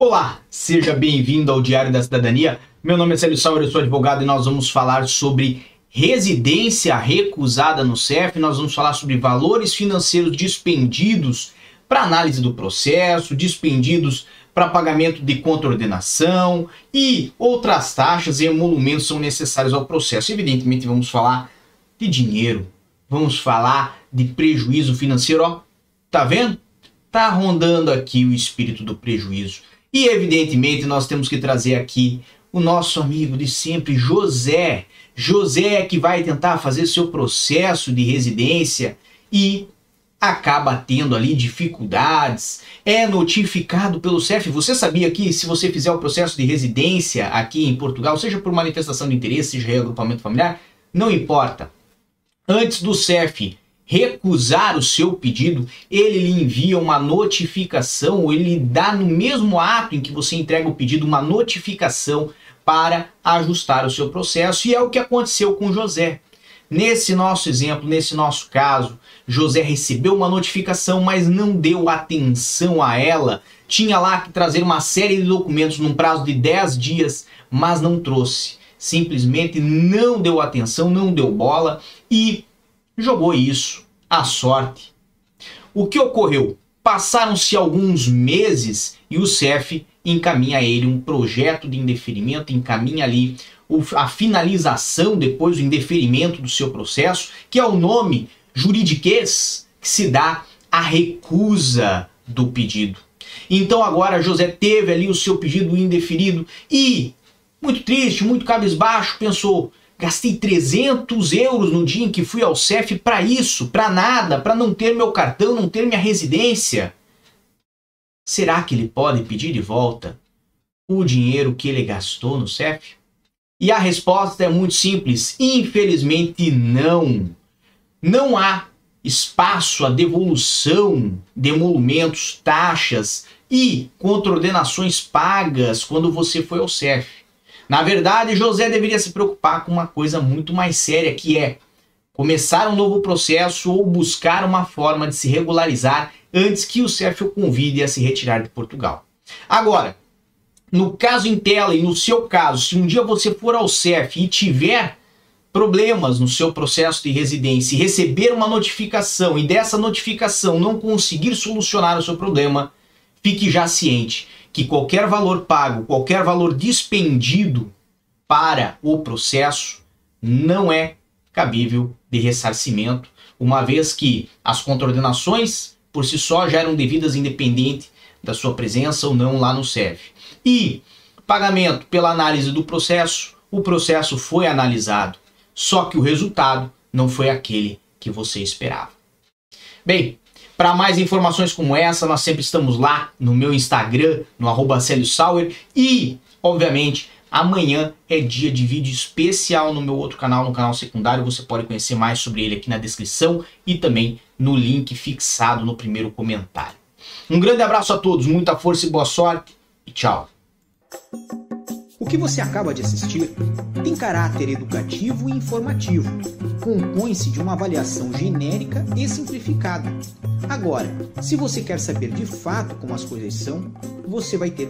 Olá, seja bem-vindo ao Diário da Cidadania. Meu nome é Célio Sauer, eu sou advogado e nós vamos falar sobre residência recusada no CEF. Nós vamos falar sobre valores financeiros dispendidos para análise do processo, dispendidos para pagamento de contraordenação e outras taxas e emolumentos são necessários ao processo. Evidentemente, vamos falar de dinheiro, vamos falar de prejuízo financeiro. Ó, tá vendo? Tá rondando aqui o espírito do prejuízo. E evidentemente nós temos que trazer aqui o nosso amigo de sempre, José. José é que vai tentar fazer seu processo de residência e acaba tendo ali dificuldades, é notificado pelo CEF. Você sabia que se você fizer o processo de residência aqui em Portugal, seja por manifestação de interesse, seja reagrupamento familiar, não importa. Antes do CEF recusar o seu pedido, ele lhe envia uma notificação, ou ele dá no mesmo ato em que você entrega o pedido uma notificação para ajustar o seu processo, e é o que aconteceu com José. Nesse nosso exemplo, nesse nosso caso, José recebeu uma notificação, mas não deu atenção a ela. Tinha lá que trazer uma série de documentos num prazo de 10 dias, mas não trouxe. Simplesmente não deu atenção, não deu bola e jogou isso à sorte. O que ocorreu? Passaram-se alguns meses e o CEF encaminha a ele um projeto de indeferimento, encaminha ali a finalização depois do indeferimento do seu processo, que é o nome juridiquês que se dá à recusa do pedido. Então agora José teve ali o seu pedido indeferido e, muito triste, muito cabisbaixo, pensou: Gastei 300 euros no dia em que fui ao CEF para isso, para nada, para não ter meu cartão, não ter minha residência. Será que ele pode pedir de volta o dinheiro que ele gastou no CEF? E a resposta é muito simples: infelizmente não. Não há espaço à devolução de emolumentos, taxas e contraordenações pagas quando você foi ao CEF. Na verdade, José deveria se preocupar com uma coisa muito mais séria, que é começar um novo processo ou buscar uma forma de se regularizar antes que o CEF o convide a se retirar de Portugal. Agora, no caso em tela e no seu caso, se um dia você for ao CEF e tiver problemas no seu processo de residência fique já ciente que qualquer valor pago, qualquer valor dispendido para o processo não é cabível de ressarcimento, uma vez que as contraordenações por si só já eram devidas independente da sua presença ou não lá no SEV. E pagamento pela análise do processo, o processo foi analisado, só que o resultado não foi aquele que você esperava. Bem, para mais informações como essa, nós sempre estamos lá no meu Instagram, no arroba Sauer, e, obviamente, amanhã é dia de vídeo especial no meu outro canal, no canal secundário. Você pode conhecer mais sobre ele aqui na descrição e também no link fixado no primeiro comentário. Um grande abraço a todos, muita força e boa sorte e tchau! O que você acaba de assistir tem caráter educativo e informativo. Compõe-se de uma avaliação genérica e simplificada. Agora, se você quer saber de fato como as coisas são, você vai ter